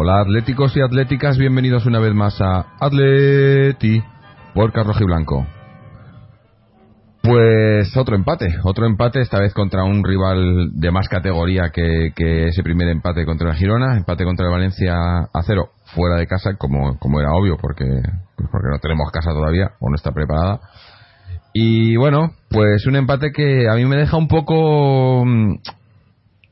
Hola atléticos y atléticas, bienvenidos una vez más a Atleti por Carlos Blanco. Pues otro empate, otro empate, esta vez contra un rival de más categoría que, ese primer empate contra el Girona, empate contra el Valencia a cero, fuera de casa, como, como era obvio, porque, pues porque no tenemos casa todavía, o no está preparada. Y bueno, pues un empate que a mí me deja un poco...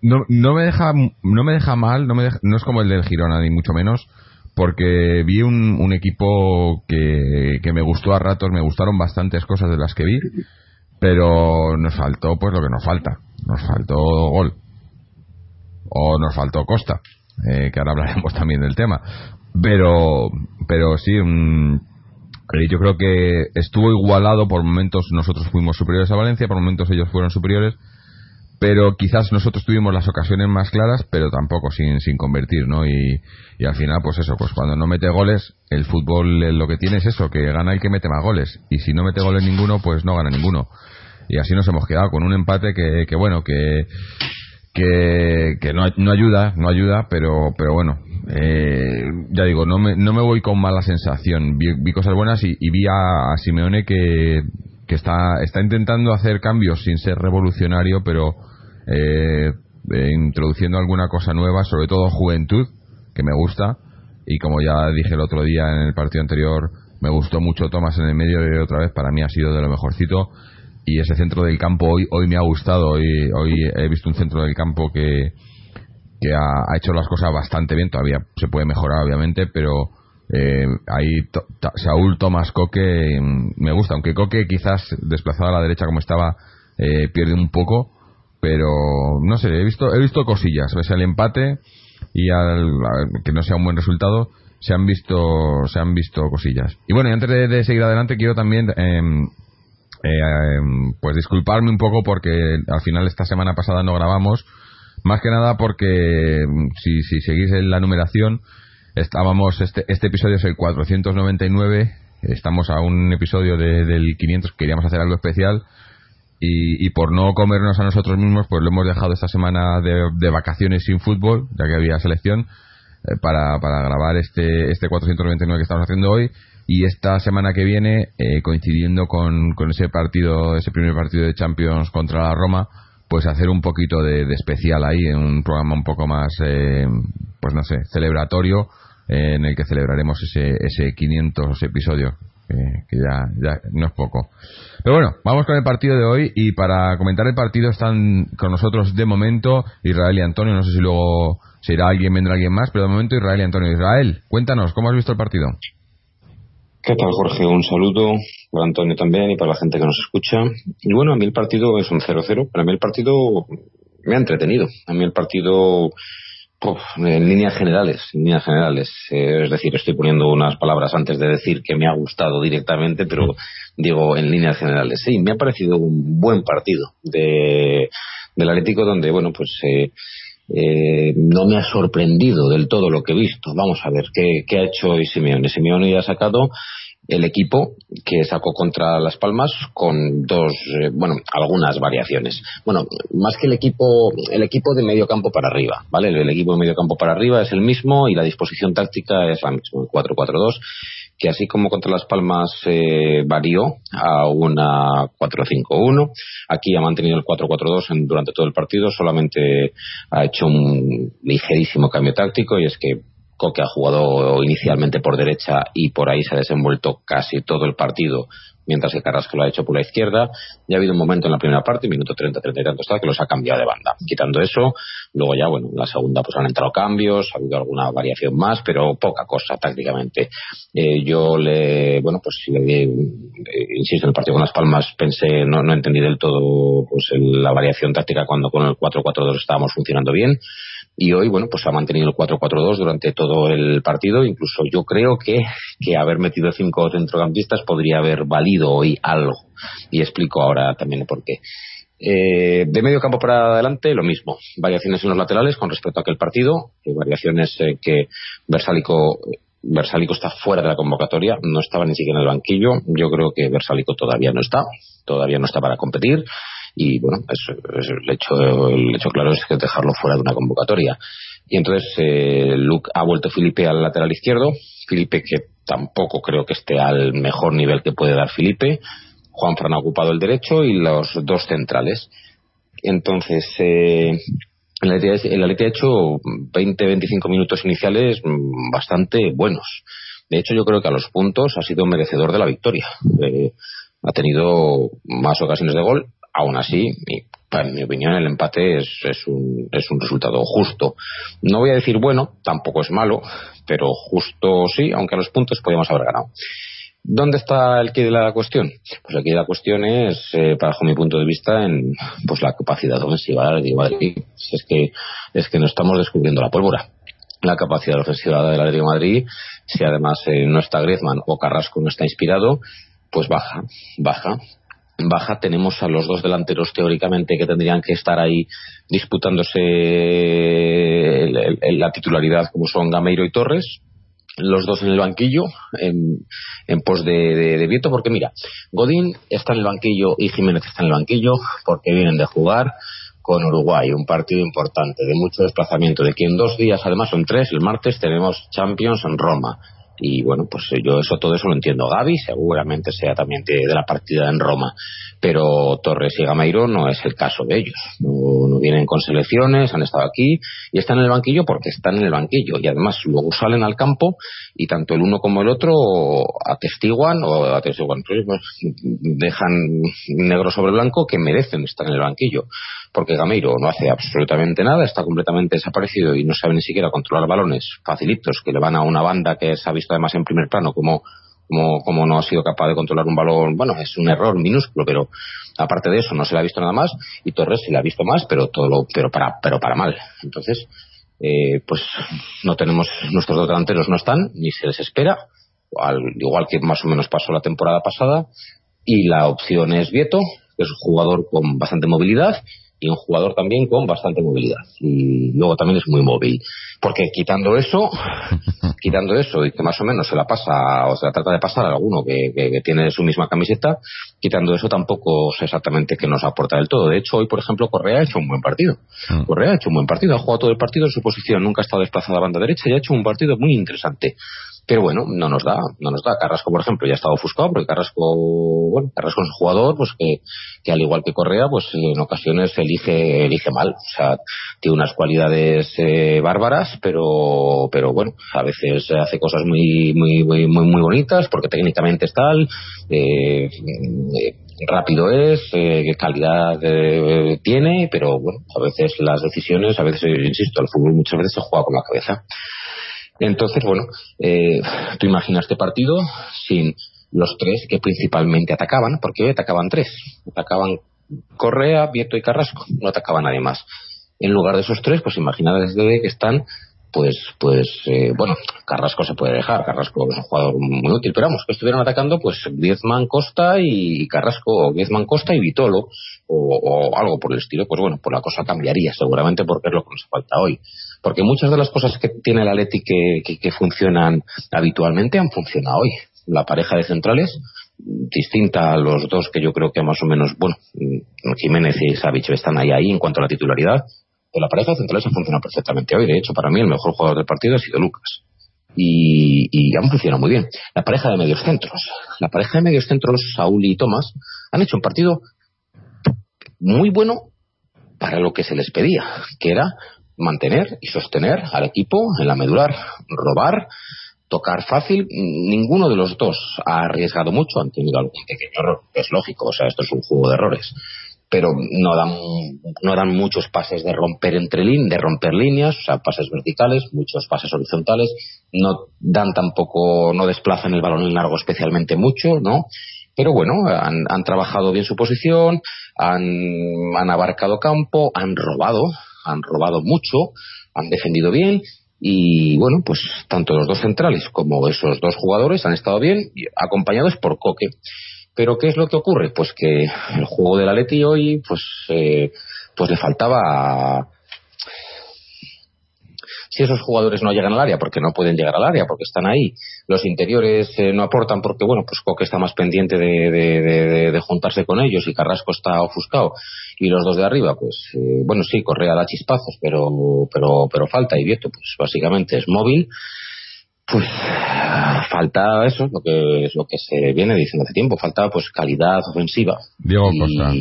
No, no me deja no me deja mal, no, me deja- no es como el del Girona, ni mucho menos, porque vi un, equipo que, que me gustó a ratos, me gustaron bastantes cosas de las que vi, pero nos faltó pues lo que nos falta, nos faltó gol, o nos faltó Costa, eh, que ahora hablaremos también del tema, pero, pero sí, eh, yo creo que estuvo igualado, por momentos nosotros fuimos superiores a Valencia, por momentos ellos fueron superiores, pero quizás nosotros tuvimos las ocasiones más claras, pero tampoco sin, sin convertir, ¿no? Y, y al final, pues eso, pues cuando no mete goles, el fútbol lo que tiene es eso, que gana el que mete más goles, y si no mete goles ninguno, pues no gana ninguno. Y así nos hemos quedado con un empate que, que bueno, que, que, que no, no ayuda, no ayuda, pero, pero bueno, eh, ya digo, no me, no me voy con mala sensación. Vi, vi cosas buenas y, y vi a Simeone que, que está, está intentando hacer cambios sin ser revolucionario, pero eh, eh, introduciendo alguna cosa nueva, sobre todo juventud, que me gusta. Y como ya dije el otro día en el partido anterior, me gustó mucho Tomás en el medio y otra vez. Para mí ha sido de lo mejorcito. Y ese centro del campo hoy hoy me ha gustado. Hoy hoy he visto un centro del campo que que ha, ha hecho las cosas bastante bien. Todavía se puede mejorar obviamente pero eh, ahí to- Saúl Tomás Coque mm, me gusta aunque Coque quizás desplazado a la derecha como estaba eh, pierde un poco pero no sé he visto he visto cosillas. Ves el empate y al, que no sea un buen resultado se han visto se han visto cosillas. Y bueno y antes de, seguir adelante quiero también em, eh, pues disculparme un poco porque al final esta semana pasada no grabamos. Más que nada porque mm, si, si seguís en la numeración estábamos este, este episodio es el 499 estamos a un episodio de- del 500 queríamos hacer algo especial y, y por no comernos a nosotros mismos pues lo hemos dejado esta semana de, vacaciones sin fútbol ya que había selección eh, para, para grabar este, este 499 que estamos haciendo hoy y esta semana que viene eh, coincidiendo con, con ese partido ese primer partido de Champions contra la Roma pues hacer un poquito de, de especial ahí en un programa un poco más eh, pues no sé celebratorio eh, en el que celebraremos ese, ese 500 episodio que, que ya, ya no es poco pero bueno, vamos con el partido de hoy y para comentar el partido están con nosotros de momento Israel y Antonio, no sé si luego se irá alguien, vendrá alguien más, pero de momento Israel y Antonio. Israel, cuéntanos, ¿cómo has visto el partido? ¿Qué tal, Jorge? Un saludo para Antonio también y para la gente que nos escucha. Y bueno, a mí el partido es un 0-0. Para mí el partido me ha entretenido. A mí el partido, puf, en líneas generales, en líneas generales. Eh, es decir, estoy poniendo unas palabras antes de decir que me ha gustado directamente, pero digo en líneas generales. Sí, me ha parecido un buen partido de, del Atlético donde, bueno, pues... Eh, eh, no me ha sorprendido del todo lo que he visto. Vamos a ver qué, qué ha hecho hoy Simeone. Simeone ha sacado el equipo que sacó contra Las Palmas con dos, eh, bueno, algunas variaciones. Bueno, más que el equipo, el equipo de medio campo para arriba, ¿vale? El, el equipo de medio campo para arriba es el mismo y la disposición táctica es la misma, el 4-4-2 que así como contra Las Palmas eh, varió a una 4-5-1, aquí ha mantenido el 4-4-2 en- durante todo el partido, solamente ha hecho un ligerísimo cambio táctico y es que Coque ha jugado inicialmente por derecha y por ahí se ha desenvuelto casi todo el partido, mientras que Carrasco lo ha hecho por la izquierda. Y ha habido un momento en la primera parte, minuto 30, 30 y tantos, tal, que los ha cambiado de banda. Quitando eso, luego ya, bueno, en la segunda pues han entrado cambios, ha habido alguna variación más, pero poca cosa tácticamente. Eh, yo le, bueno, pues le, eh, insisto, en el partido con Las Palmas pensé, no, no entendí del todo pues el- la variación táctica cuando con el 4-4-2 estábamos funcionando bien y hoy, bueno, pues ha mantenido el 4-4-2 durante todo el partido. Incluso yo creo que, que haber metido cinco centrocampistas podría haber valido hoy algo. Y explico ahora también por qué. Eh, de medio campo para adelante, lo mismo. Variaciones en los laterales con respecto a aquel partido. variaciones eh, que Versálico, Versálico está fuera de la convocatoria. No estaba ni siquiera en el banquillo. Yo creo que Versálico todavía no está. Todavía no está para competir y bueno, el, hecho, el hecho claro es que dejarlo fuera de una convocatoria. Y entonces eh, Luke ha vuelto Felipe al lateral izquierdo, Felipe que tampoco creo que esté al mejor nivel que puede dar Felipe, Juan Fran ha ocupado el derecho y los dos centrales. Entonces, eh, el Atleti ha hecho 20-25 minutos iniciales bastante buenos. De hecho, yo creo que a los puntos ha sido merecedor de la victoria. Eh, ha tenido más ocasiones de gol, aún así, en mi opinión, el empate es, un, es un resultado justo. No voy a decir bueno, tampoco es malo, pero justo sí, aunque a los puntos podríamos haber ganado. ¿Dónde está el quid de la cuestión? Pues aquí la cuestión es, eh, bajo mi punto de vista, en pues la capacidad ofensiva del Madrid. Es que, es que no estamos descubriendo la pólvora. La capacidad ofensiva del Atlético Madrid, si además eh, no está Griezmann o Carrasco no está inspirado, pues baja, baja baja tenemos a los dos delanteros teóricamente que tendrían que estar ahí disputándose la titularidad como son Gameiro y Torres los dos en el banquillo en, pos de, de, porque mira Godín está en el banquillo y Jiménez está en el banquillo porque vienen de jugar con Uruguay, un partido importante, de mucho desplazamiento, de que en dos días, además son tres, el martes tenemos Champions en Roma y bueno, pues yo eso todo eso lo entiendo. Gaby seguramente sea también de, la partida en Roma, pero Torres y Gameiro no es el caso de ellos. No, vienen con selecciones, han estado aquí y están en el banquillo porque están en el banquillo y además luego salen al campo y tanto el uno como el otro atestiguan o atestiguan, pues, dejan negro sobre blanco que merecen estar en el banquillo porque Gameiro no hace absolutamente nada, está completamente desaparecido y no sabe ni siquiera controlar balones facilitos que le van a una banda que se ha visto además en primer plano como, como, como no ha sido capaz de controlar un balón. Bueno, es un error minúsculo, pero aparte de eso no se le ha visto nada más y Torres se le ha visto más, pero todo lo, pero para, pero para mal. Entonces, eh, pues no tenemos, nuestros dos delanteros no están, ni se les espera, al, igual que más o menos pasó la temporada pasada, y la opción es Vieto, que es un jugador con bastante movilidad y un jugador también con bastante movilidad. Y luego también es muy móvil. Porque quitando eso quitando eso y que más o menos se la pasa o se la trata de pasar a alguno que, tiene su misma camiseta quitando eso tampoco sé exactamente qué nos aporta del todo. De hecho hoy por ejemplo Correa ha hecho un buen partido. Mm. Correa ha hecho un buen partido ha jugado todo el partido en su posición nunca ha estado desplazado a banda derecha y ha hecho un partido muy interesante pero bueno, no nos da, no nos da. Carrasco, por ejemplo, ya ha estado ofuscado, porque Carrasco, bueno, Carrasco es un jugador, pues que, que al igual que Correa, pues en ocasiones elige, elige mal. O sea, tiene unas cualidades eh, bárbaras, pero, pero bueno, a veces hace cosas muy, muy, muy, muy, muy bonitas, porque técnicamente es tal, eh, eh rápido es, eh, calidad eh, tiene, pero bueno, a veces las decisiones, a veces, insisto, el fútbol muchas veces se juega con la cabeza. Entonces, bueno, eh, tú imaginas este partido sin los tres que principalmente atacaban, porque hoy atacaban tres. Atacaban Correa, Vieto y Carrasco, no atacaba nadie más. En lugar de esos tres, pues imagina desde que están, pues, pues, eh, bueno, Carrasco se puede dejar, Carrasco es un jugador muy útil, pero vamos, que estuvieron atacando, pues, Griezmann Costa y Carrasco, o Griezmann Costa y Vitolo, o, algo por el estilo, pues bueno, pues la cosa cambiaría seguramente porque es lo que nos falta hoy. Porque muchas de las cosas que tiene el Atleti que, que, funcionan habitualmente han funcionado hoy. La pareja de centrales, distinta a los dos que yo creo que más o menos, bueno, Jiménez y Savic están ahí, ahí en cuanto a la titularidad, la pareja de centrales ha perfectamente hoy. De hecho, para mí el mejor jugador del partido ha sido Lucas. Y, y han funcionado muy bien. La pareja de medios centros. La pareja de medios centros, Saúl y Tomás, han hecho un partido muy bueno para lo que se les pedía, que era mantener y sostener al equipo en la medular, robar, tocar fácil. Ninguno de los dos ha arriesgado mucho, han tenido algún pequeño error, es lógico, o sea, esto es un juego de errores. Pero no dan, no dan muchos pases de romper entre de romper líneas, o sea, pases verticales, muchos pases horizontales, no dan tampoco, no desplazan el balón en largo especialmente mucho, ¿no? Pero bueno, han, han trabajado bien su posición, han, han abarcado campo, han robado, han robado mucho, han defendido bien y bueno, pues tanto los dos centrales como esos dos jugadores han estado bien, acompañados por Coque. Pero ¿qué es lo que ocurre? Pues que el juego del Atleti hoy, pues, eh, pues le faltaba si esos jugadores no llegan al área porque no pueden llegar al área porque están ahí. Los interiores eh, no aportan porque bueno pues Coque está más pendiente de, juntarse con ellos y Carrasco está ofuscado. Y los dos de arriba pues eh, bueno sí Correa da chispazos pero pero pero falta. Y Vieto pues básicamente es móvil pues falta eso lo que es lo que se viene diciendo hace tiempo falta pues calidad ofensiva Diego Costa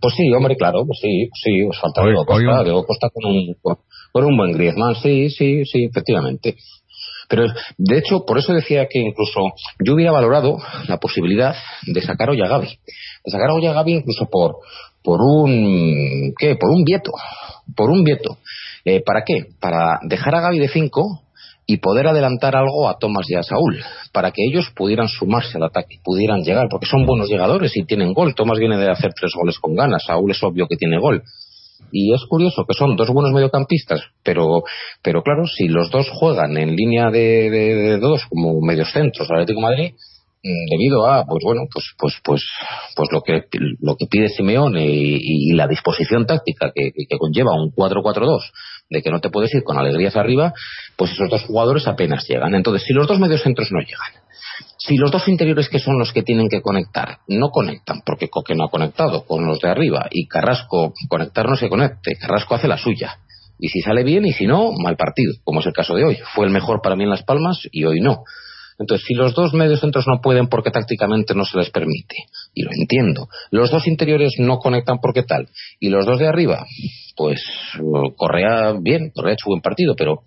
pues sí, hombre, claro, pues sí, sí, os falta Diego Costa, Diego Costa con un, por un buen Griezmann, sí, sí, sí, efectivamente. Pero, de hecho, por eso decía que incluso yo hubiera valorado la posibilidad de sacar hoy a Gaby. De sacar hoy a Gaby incluso por, por un, ¿qué? Por un vieto. Por un vieto. Eh, ¿Para qué? Para dejar a Gaby de 5 y poder adelantar algo a Tomás y a Saúl, para que ellos pudieran sumarse al ataque, pudieran llegar, porque son buenos llegadores y tienen gol. Tomás viene de hacer tres goles con ganas, Saúl es obvio que tiene gol. Y es curioso que son dos buenos mediocampistas, pero, pero claro, si los dos juegan en línea de, de, dos como medios centros Atlético Madrid, mm, debido a pues bueno pues pues pues pues lo que lo que pide Simeone y, la disposición táctica que, que, conlleva un 4-4-2 de que no te puedes ir con alegrías arriba pues esos dos jugadores apenas llegan entonces si los dos medios centros no llegan si los dos interiores que son los que tienen que conectar no conectan, porque Coque no ha conectado con los de arriba y Carrasco conectar no se conecte, Carrasco hace la suya. Y si sale bien y si no, mal partido, como es el caso de hoy. Fue el mejor para mí en Las Palmas y hoy no. Entonces, si los dos medios centros no pueden porque tácticamente no se les permite, y lo entiendo, los dos interiores no conectan porque tal, y los dos de arriba, pues Correa bien, Correa ha hecho buen partido, pero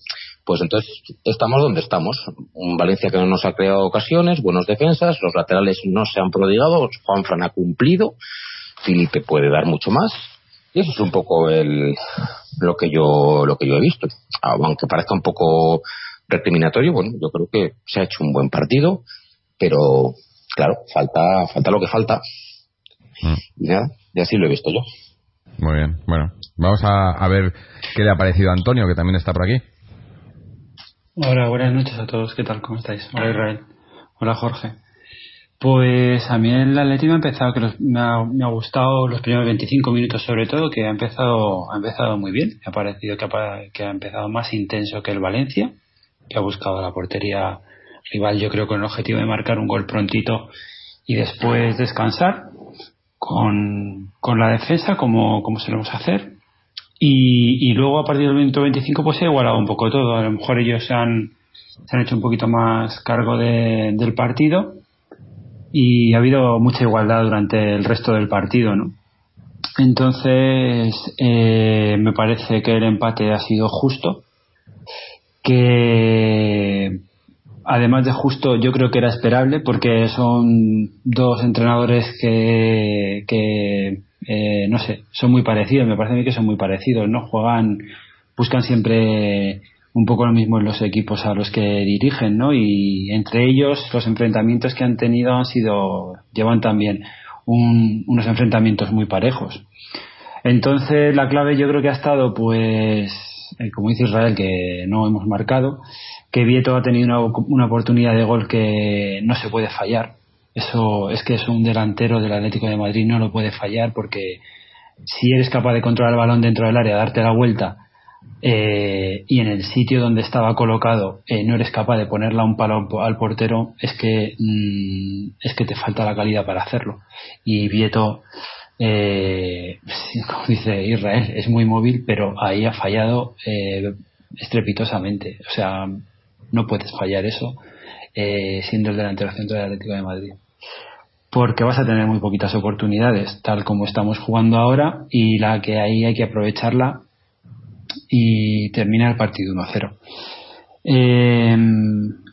pues entonces estamos donde estamos. Un Valencia que no nos ha creado ocasiones, buenos defensas, los laterales no se han prodigado, Juan Fran ha cumplido, Felipe puede dar mucho más. Y eso es un poco el, lo que yo lo que yo he visto. Aunque parezca un poco recriminatorio, bueno, yo creo que se ha hecho un buen partido, pero claro, falta falta lo que falta. Mm. Y nada, y así lo he visto yo. Muy bien, bueno, vamos a, a ver qué le ha parecido a Antonio, que también está por aquí. Hola, buenas noches a todos. ¿Qué tal? ¿Cómo estáis? Hola Israel. Hola Jorge. Pues a mí el Atlético ha empezado, que me, ha, me, ha, gustado los primeros 25 minutos sobre todo, que ha empezado, ha empezado muy bien. Me ha parecido que ha, que ha empezado más intenso que el Valencia, que ha buscado la portería rival, yo creo con el objetivo de marcar un gol prontito y después descansar con, con la defensa como, como solemos hacer y, luego a partir del minuto 25 pues se ha igualado un poco todo. A lo mejor ellos han, se han hecho un poquito más cargo del partido y ha habido mucha igualdad durante el resto del partido, ¿no? Entonces, eh, me parece que el empate ha sido justo, que además de justo yo creo que era esperable porque son dos entrenadores que, que eh, no sé, son muy parecidos, me parece a mí que son muy parecidos, ¿no? Juegan, buscan siempre un poco lo mismo en los equipos a los que dirigen, ¿no? Y entre ellos los enfrentamientos que han tenido han sido, llevan también unos enfrentamientos muy parejos. Entonces la clave yo creo que ha estado, pues, como dice Israel, que no hemos marcado, que Vieto ha tenido una, una oportunidad de gol que no se puede fallar eso es que es un delantero del Atlético de Madrid, no lo puede fallar porque si eres capaz de controlar el balón dentro del área, darte la vuelta eh, y en el sitio donde estaba colocado eh, no eres capaz de ponerla un palo al portero, es que mm, es que te falta la calidad para hacerlo. Y Vieto, eh, como dice Israel, es muy móvil, pero ahí ha fallado estrepitosamente. O sea, no puedes fallar eso siendo el delantero centro del Atlético de Madrid porque vas a tener muy poquitas oportunidades, tal como estamos jugando ahora, y la que ahí hay que aprovecharla y termina el partido 1-0. Eh,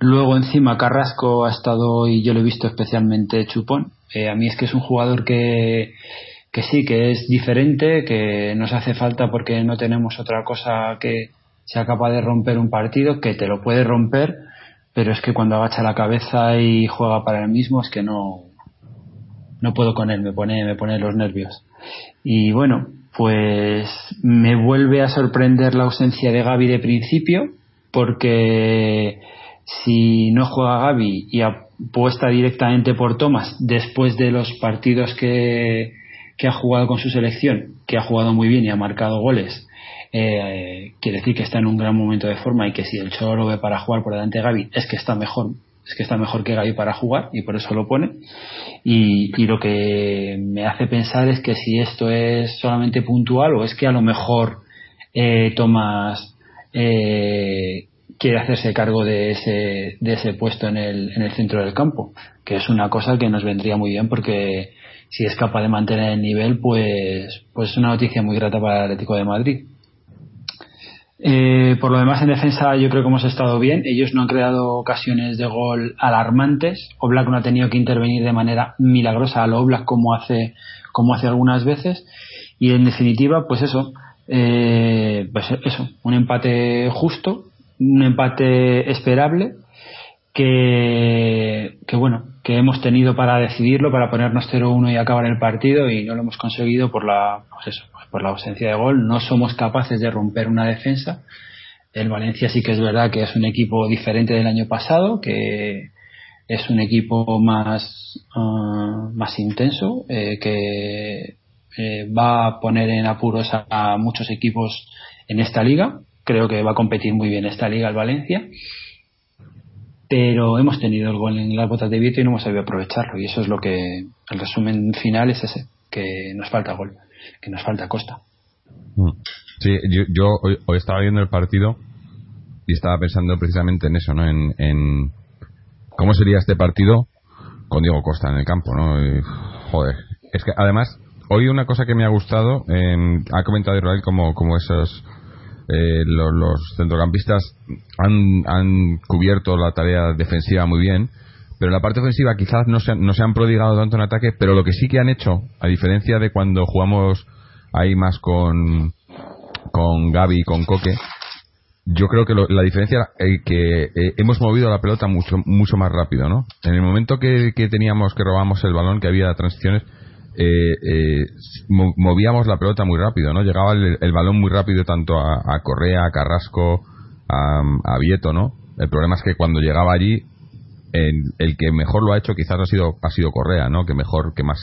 luego encima Carrasco ha estado y yo lo he visto especialmente chupón. Eh, a mí es que es un jugador que, que sí, que es diferente, que nos hace falta porque no tenemos otra cosa que sea capaz de romper un partido, que te lo puede romper, pero es que cuando agacha la cabeza y juega para él mismo es que no, no puedo con él, me pone, me pone los nervios. Y bueno, pues me vuelve a sorprender la ausencia de Gaby de principio, porque si no juega Gaby y apuesta directamente por Thomas después de los partidos que, que ha jugado con su selección, que ha jugado muy bien y ha marcado goles, eh, quiere decir que está en un gran momento de forma y que si el Cholo lo ve para jugar por delante de Gaby es que está mejor es que está mejor que Gaby para jugar y por eso lo pone. Y, y, lo que me hace pensar es que si esto es solamente puntual o es que a lo mejor eh, Tomás eh, quiere hacerse cargo de ese, de ese puesto en el, en el centro del campo que es una cosa que nos vendría muy bien porque si es capaz de mantener el nivel pues pues es una noticia muy grata para el Atlético de Madrid eh, por lo demás, en defensa yo creo que hemos estado bien. Ellos no han creado ocasiones de gol alarmantes. Oblak no ha tenido que intervenir de manera milagrosa a lo Oblak como hace, como hace algunas veces. Y en definitiva, pues eso, eh, pues eso, un empate justo, un empate esperable que, que bueno, que hemos tenido para decidirlo, para ponernos 0-1 y acabar el partido y no lo hemos conseguido por la, pues eso, por la ausencia de gol. No somos capaces de romper una defensa. El Valencia sí que es verdad que es un equipo diferente del año pasado, que es un equipo más, uh, más intenso, eh, que eh, va a poner en apuros a, muchos equipos en esta liga. Creo que va a competir muy bien esta liga el Valencia. Pero hemos tenido el gol en las botas de Vito y no hemos sabido aprovecharlo. Y eso es lo que, el resumen final es ese, que nos falta gol que nos falta Costa. Mm. Sí, yo, yo hoy, hoy, estaba viendo el partido y estaba pensando precisamente en eso, ¿no? En, en cómo sería este partido con Diego Costa en el campo, ¿no? Y, joder, es que además hoy una cosa que me ha gustado, eh, ha comentado Israel como, como esos eh, los, los, centrocampistas han, han cubierto la tarea defensiva muy bien pero la parte ofensiva quizás no se, no se han prodigado tanto en ataque, pero lo que sí que han hecho, a diferencia de cuando jugamos ahí más con, con Gaby y con Coque, yo creo que lo, la diferencia es que eh, hemos movido la pelota mucho mucho más rápido, ¿no? En el momento que, que teníamos que robamos el balón, que había transiciones, eh, eh, movíamos la pelota muy rápido, ¿no? Llegaba el, el balón muy rápido tanto a, Correa, a Carrasco, a, a, Vieto, ¿no? El problema es que cuando llegaba allí el, el que mejor lo ha hecho quizás ha sido ha sido Correa, ¿no? Que mejor, que más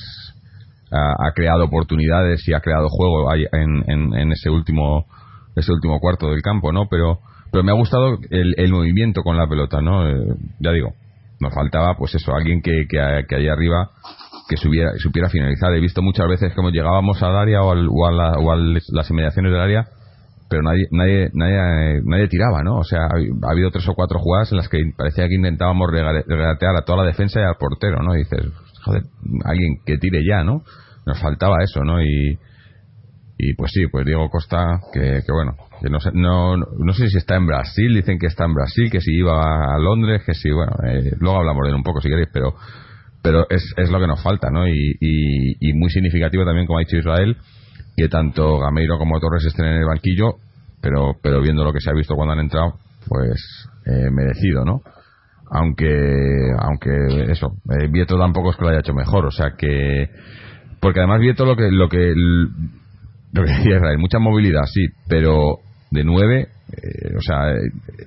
ha, ha creado oportunidades y ha creado juego en, en, en, ese último ese último cuarto del campo, ¿no? Pero pero me ha gustado el, el movimiento con la pelota, ¿no? Eh, ya digo, nos faltaba pues eso, alguien que, que, que allá arriba que supiera, supiera finalizar. He visto muchas veces como llegábamos al área o, al, o, a, la, o a las inmediaciones del área pero nadie, nadie, nadie, nadie tiraba, ¿no? O sea, ha, habido tres o cuatro jugadas en las que parecía que intentábamos regatear a toda la defensa y al portero, ¿no? Y dices, joder, alguien que tire ya, ¿no? Nos faltaba eso, ¿no? Y, y pues sí, pues Diego Costa, que, que bueno, no sé, no, no sé si está en Brasil, dicen que está en Brasil, que si iba a Londres, que si, bueno, eh, luego hablamos de él un poco si queréis, pero pero es, es lo que nos falta, ¿no? Y, y, y muy significativo también, como ha dicho Israel, que tanto Gameiro como Torres estén en el banquillo, pero, pero viendo lo que se ha visto cuando han entrado, pues eh, merecido, ¿no? Aunque, aunque eso, eh, Vieto tampoco es que lo haya hecho mejor, o sea que, porque además Vieto lo que, lo que, lo que decía Israel, mucha movilidad, sí, pero de nueve, eh, o sea,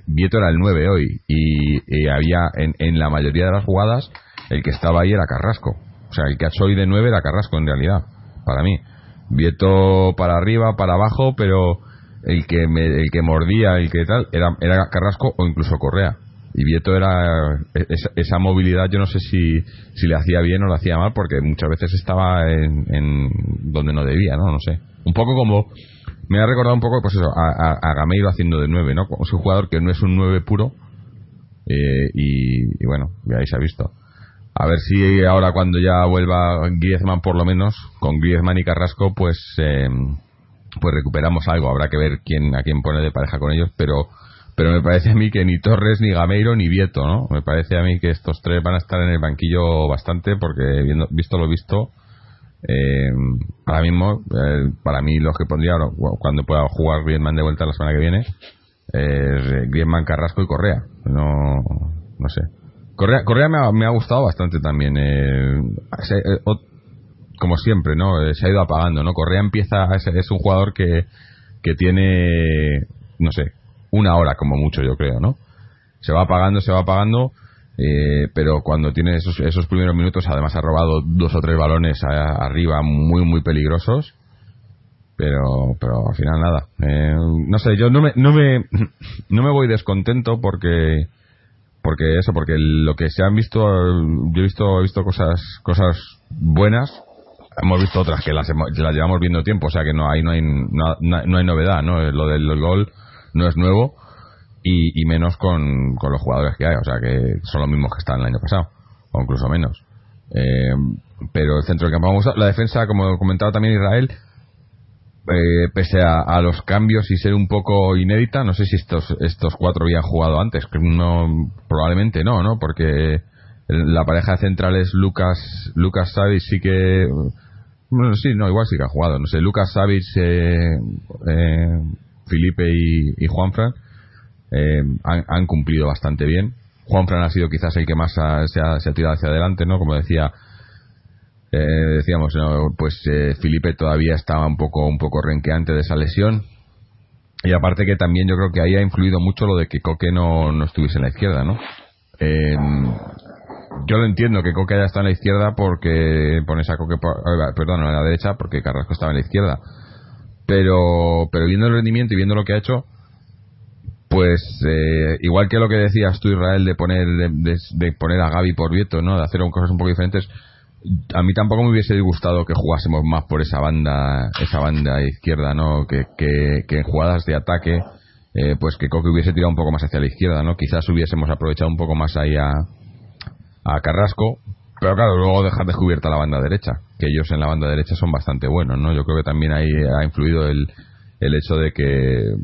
Vieto era el nueve hoy y, y había en, en, la mayoría de las jugadas el que estaba ahí era Carrasco, o sea, el que ha hecho hoy de nueve era Carrasco en realidad, para mí. Vieto para arriba, para abajo, pero el que me, el que mordía, el que tal, era, era Carrasco o incluso Correa. Y Vieto era esa, esa, movilidad, yo no sé si, si le hacía bien o le hacía mal, porque muchas veces estaba en, en donde no debía, ¿no? No sé. Un poco como, me ha recordado un poco, pues eso, a, a, Gameiro haciendo de nueve, ¿no? Es un jugador que no es un nueve puro, eh, y, y, bueno, ya ahí se ha visto. A ver si ahora cuando ya vuelva Griezmann por lo menos, con Griezmann y Carrasco, pues eh, pues recuperamos algo. Habrá que ver quién a quién pone de pareja con ellos, pero pero me parece a mí que ni Torres, ni Gameiro, ni Vieto, ¿no? Me parece a mí que estos tres van a estar en el banquillo bastante porque viendo, visto lo visto, eh, ahora mismo, eh, para mí los que pondría cuando pueda jugar Griezmann de vuelta la semana que viene, eh, Griezmann, Carrasco y Correa. No, no sé. Correa, me, ha, me ha gustado bastante también. Eh, como siempre, ¿no? Eh, se ha ido apagando, ¿no? Correa empieza, es, es un jugador que, que tiene, no sé, una hora como mucho, yo creo, ¿no? Se va apagando, se va apagando, eh, pero cuando tiene esos, esos primeros minutos, además ha robado dos o tres balones a- arriba muy, muy peligrosos. Pero, pero al final nada. Eh, no sé, yo no me, no me, no me voy descontento porque, porque eso, porque lo que se han visto, yo he visto, he visto cosas, cosas buenas. Hemos visto otras que las, las llevamos viendo tiempo, o sea que no, ahí no hay, no, no hay novedad, ¿no? Lo del gol no es nuevo y, y menos con, con los jugadores que hay, o sea que son los mismos que estaban el año pasado, o incluso menos. Eh, pero el centro del campo ha gustado. La defensa, como comentaba también Israel, eh, pese a, a los cambios y ser un poco inédita, no sé si estos estos cuatro habían jugado antes, no, probablemente no, ¿no? Porque la pareja central es Lucas Lucas Savic sí que bueno, sí, no, igual sí que ha jugado, no sé, Lucas Savic, eh, eh, Felipe y, y Juanfran eh, han, han cumplido bastante bien. Juanfran ha sido quizás el que más se, ha, se ha tirado hacia adelante, ¿no? Como decía, eh, decíamos, pues eh, Felipe todavía estaba un poco, un poco renqueante de esa lesión. Y aparte que también yo creo que ahí ha influido mucho lo de que Coque no, no estuviese en la izquierda, ¿no? Eh, yo lo entiendo que Coque haya estado en la izquierda porque pones a Coque, eh, perdón, a la derecha porque Carrasco estaba en la izquierda. Pero, pero viendo el rendimiento y viendo lo que ha hecho, pues eh, igual que lo que decías tú Israel de poner de, de- de poner a Gaby por Vieto no de hacer cosas un poco diferentes a mí tampoco me hubiese gustado que jugásemos más por esa banda esa banda izquierda no que, que, en jugadas de ataque eh, pues que Coque hubiese tirado un poco más hacia la izquierda no quizás hubiésemos aprovechado un poco más ahí a, a Carrasco pero claro luego dejar descubierta la banda derecha que ellos en la banda derecha son bastante buenos no yo creo que también ahí ha influido el el hecho de que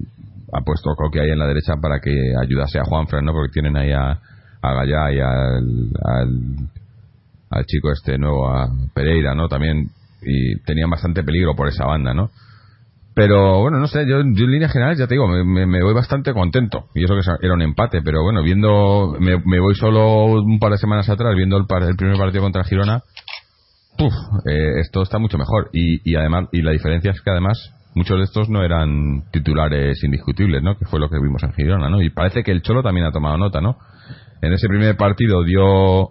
ha puesto Coque ahí en la derecha para que ayudase a Juanfran, ¿no? Porque tienen ahí a, a Gallá y al, al chico este nuevo, a Pereira, ¿no? También, y tenían bastante peligro por esa banda, ¿no? Pero bueno, no sé, yo, yo en líneas generales ya te digo, me, voy bastante contento. Y eso que era un empate, pero bueno, viendo, me, me voy solo un par de semanas atrás, viendo el, par- el primer partido contra Girona, puf, eh, esto está mucho mejor. Y, y además, y la diferencia es que además muchos de estos no eran titulares indiscutibles, ¿no? Que fue lo que vimos en Girona, ¿no? Y parece que el Cholo también ha tomado nota, ¿no? En ese primer partido dio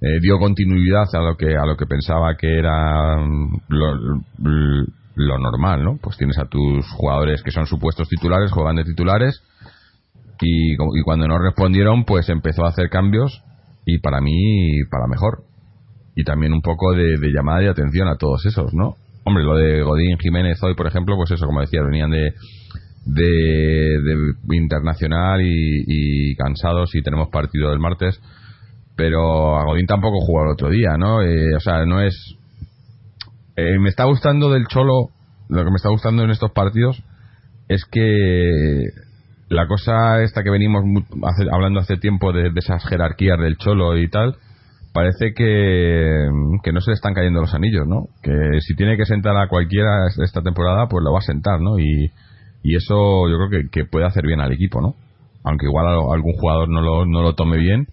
eh, dio continuidad a lo que a lo que pensaba que era mm, lo, l- lo normal, ¿no? Pues tienes a tus jugadores que son supuestos titulares, juegan de titulares y, cuando no respondieron, pues empezó a hacer cambios y para mí para mejor y también un poco de, llamada de atención a todos esos, ¿no? Hombre, lo de Godín Jiménez hoy, por ejemplo, pues eso, como decía, venían de, de, de internacional y, y cansados y tenemos partido el martes, pero a tampoco jugó el otro día, ¿no? Eh, o sea, no es... eh, me está gustando del Cholo, lo que me está gustando en estos partidos es que la cosa esta que venimos hace- hablando hace tiempo de, esas jerarquías del Cholo y tal, parece que, que no se le están cayendo los anillos, ¿no? Que si tiene que sentar a cualquiera es- esta temporada, pues lo va a sentar, ¿no? Y, y eso yo creo que, que puede hacer bien al equipo, ¿no? Aunque igual algún jugador no lo, no lo tome bien,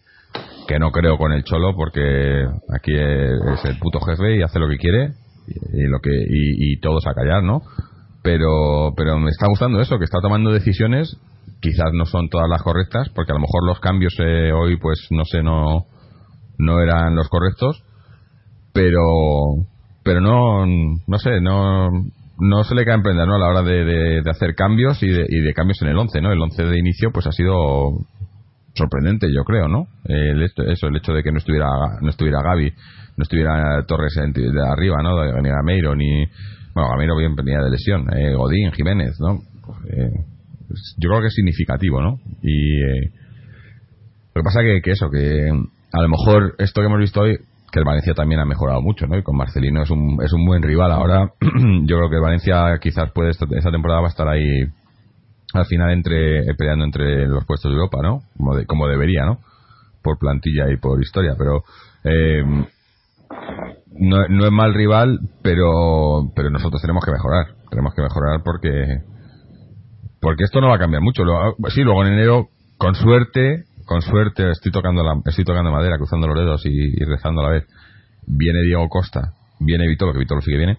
que no creo con el Cholo, porque aquí es el puto jefe y hace lo que quiere y, lo que y, y todos a callar, ¿no? Pero, pero me está gustando eso, que está tomando decisiones, quizás no son todas las correctas, porque a lo mejor los cambios eh, hoy, pues no sé, no, no eran los correctos, pero pero no no sé, no no se le cae emprender ¿no? a la hora de, de- de hacer cambios y de, y de cambios en el 11, ¿no? El 11 de inicio pues ha sido sorprendente, yo creo, ¿no? El eso, el hecho de que no estuviera no estuviera Gaby, no estuviera Torres de arriba, ¿no? Ni Gameiro ni bueno, Gameiro bien venía de lesión, eh, Godín, Jiménez, ¿no? Eh, pues, yo creo que es significativo, ¿no? Y eh, lo que pasa que, que eso, que a lo mejor esto que hemos visto hoy, que el Valencia también ha mejorado mucho, ¿no? Y con Marcelino es un, es un buen rival. Ahora yo creo que el Valencia quizás puede, esta, esta temporada va a estar ahí al final entre eh, peleando entre los puestos de Europa, ¿no? Como, de- como debería, ¿no? Por plantilla y por historia, pero eh, no, no es mal rival, pero pero nosotros tenemos que mejorar, tenemos que mejorar porque porque esto no va a cambiar mucho. Lo- sí, luego en enero, con suerte, con suerte, estoy tocando la, estoy tocando madera, cruzando los dedos y, rezando a la vez. Viene Diego Costa viene Víctor, que Víctor sí que viene,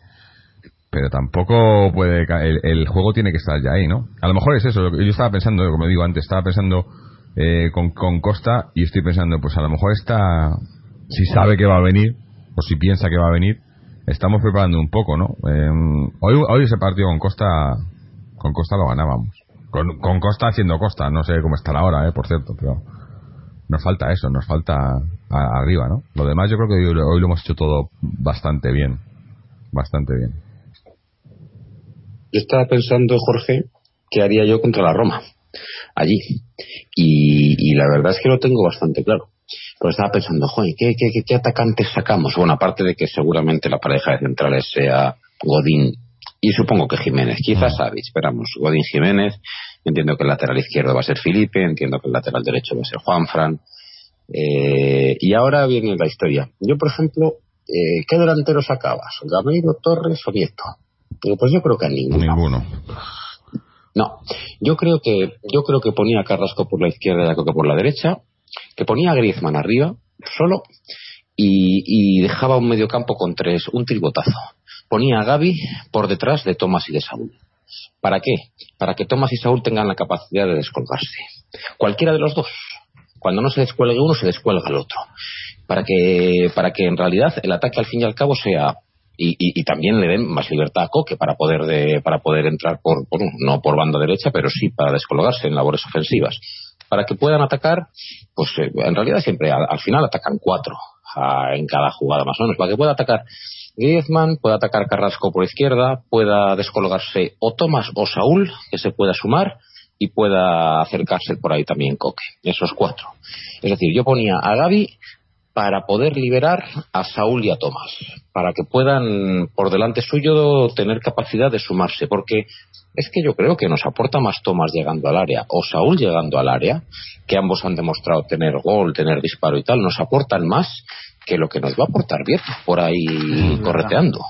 pero tampoco puede. El, el, juego tiene que estar ya ahí, ¿no? A lo mejor es eso. Yo estaba pensando, como digo antes, estaba pensando eh, con, con Costa y estoy pensando, pues a lo mejor está. Si sabe que va a venir, o si piensa que va a venir, estamos preparando un poco, ¿no? Eh, hoy, hoy ese partido con Costa, con Costa lo ganábamos. Con, con Costa haciendo Costa, no sé cómo estará ahora, eh, por cierto, pero nos falta eso, nos falta arriba, ¿no? Lo demás yo creo que hoy, hoy, lo hemos hecho todo bastante bien, bastante bien. Yo estaba pensando, Jorge, qué haría yo contra la Roma, allí. Y, y la verdad es que lo tengo bastante claro. Pero estaba pensando, joder, ¿qué, qué, qué atacantes sacamos? Bueno, aparte de que seguramente la pareja de centrales sea Godín y supongo que Jiménez, quizás. Savic, esperamos, Godín Jiménez, entiendo que el lateral izquierdo va a ser Felipe, entiendo que el lateral derecho va a ser Juanfran. Eh, y ahora viene la historia. Yo, por ejemplo, eh, ¿qué delantero sacabas? ¿Gameiro, Torres o Vieto? Pues yo creo que a ninguno. Ninguno. No, yo creo que yo creo que ponía a Carrasco por la izquierda y a Coque por la derecha, que ponía a Griezmann arriba, solo, y, y dejaba un mediocampo con tres, un tribotazo. Ponía a Gaby por detrás de Tomás y de Saúl. ¿Para qué? Para que Tomás y Saúl tengan la capacidad de descolgarse. Cualquiera de los dos. Cuando no se descuelgue uno, se descuelga el otro. Para que, para que en realidad el ataque al fin y al cabo sea y, también le den más libertad a Coque para poder de, para poder entrar por, no por banda derecha pero sí para descolgarse en labores ofensivas. Para que puedan atacar pues eh, en realidad siempre al, final atacan cuatro en cada jugada más o menos. Para que pueda atacar Griezmann pueda atacar Carrasco por izquierda pueda descolgarse o Tomás o Saúl que se pueda sumar y pueda acercarse por ahí también Coque esos cuatro. Es decir yo ponía a Gaby para poder liberar a Saúl y a Tomás, para que puedan por delante suyo tener capacidad de sumarse, porque es que yo creo que nos aporta más Tomás llegando al área o Saúl llegando al área, que ambos han demostrado tener gol, tener disparo y tal, nos aportan más que lo que nos va a aportar bien por ahí correteando.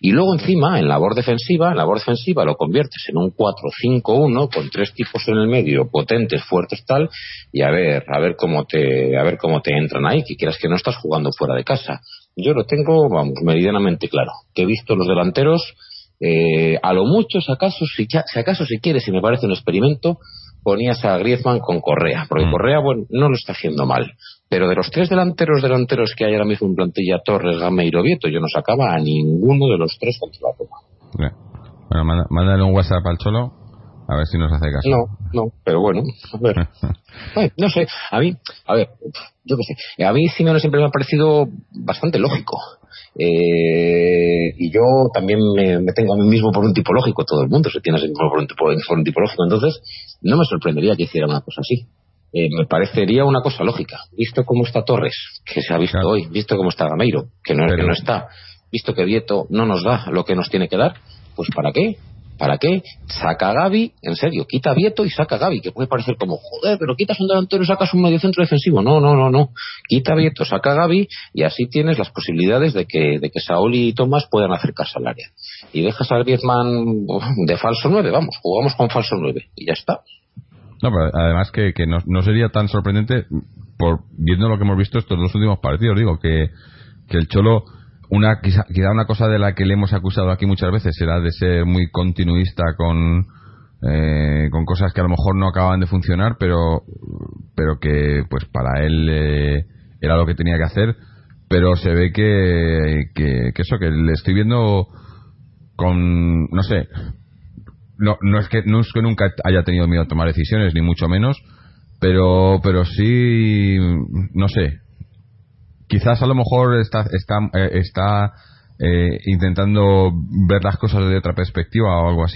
Y luego encima, en labor defensiva, en labor defensiva lo conviertes en un 4-5-1 con tres tipos en el medio, potentes, fuertes, tal, y a ver, a ver cómo te, a ver cómo te entran ahí, que quieras que no estás jugando fuera de casa. Yo lo tengo, vamos, meridianamente claro. Que he visto los delanteros, eh, a lo mucho, si acaso, si, si acaso si quieres, si me parece un experimento, ponías a Griezmann con Correa, porque mm. Correa, bueno, no lo está haciendo mal. Pero de los tres delanteros delanteros que hay ahora mismo en plantilla, Torres, Gameiro, Vieto, yo no sacaba a ninguno de los tres contra la toma. Bueno, mándale un WhatsApp al Cholo, a ver si nos hace caso. No, no, pero bueno, a ver. no sé, a mí, a ver, yo qué sé. A mí Simeone siempre me ha parecido bastante lógico. Eh, y yo también me, tengo a mí mismo por un tipo lógico, todo el mundo se tiene a sí mismo por un tipo, por un tipo lógico, entonces no me sorprendería que hiciera una cosa así. Eh, me parecería una cosa lógica. Visto cómo está Torres, que se ha visto hoy, visto cómo está Gameiro, que no, que no está, visto que Vieto no nos da lo que nos tiene que dar, pues ¿para qué? ¿Para qué? Saca a Gaby, en serio, quita a Vieto y saca a Gaby, que puede parecer como, joder, pero quitas un delantero y sacas un medio centro defensivo. No, no, no, no. Quita a Vieto, saca a Gaby y así tienes las posibilidades de que, de que Saúl y Tomás puedan acercarse al área. Y dejas al Griezmann de falso 9, vamos, jugamos con falso 9 y ya está. No, pero además que, que no, sería tan sorprendente, por viendo lo que hemos visto estos dos últimos partidos, digo, que, que el Cholo una quizá, una cosa de la que le hemos acusado aquí muchas veces era de ser muy continuista con eh, con cosas que a lo mejor no acaban de funcionar pero pero que pues para él eh, era lo que tenía que hacer. Pero se ve que, que, eso que le estoy viendo con no sé no, no es que no es que nunca haya tenido miedo a tomar decisiones ni mucho menos pero pero sí no sé quizás a lo mejor está, está, eh, está eh, intentando ver las cosas desde otra perspectiva o algo así.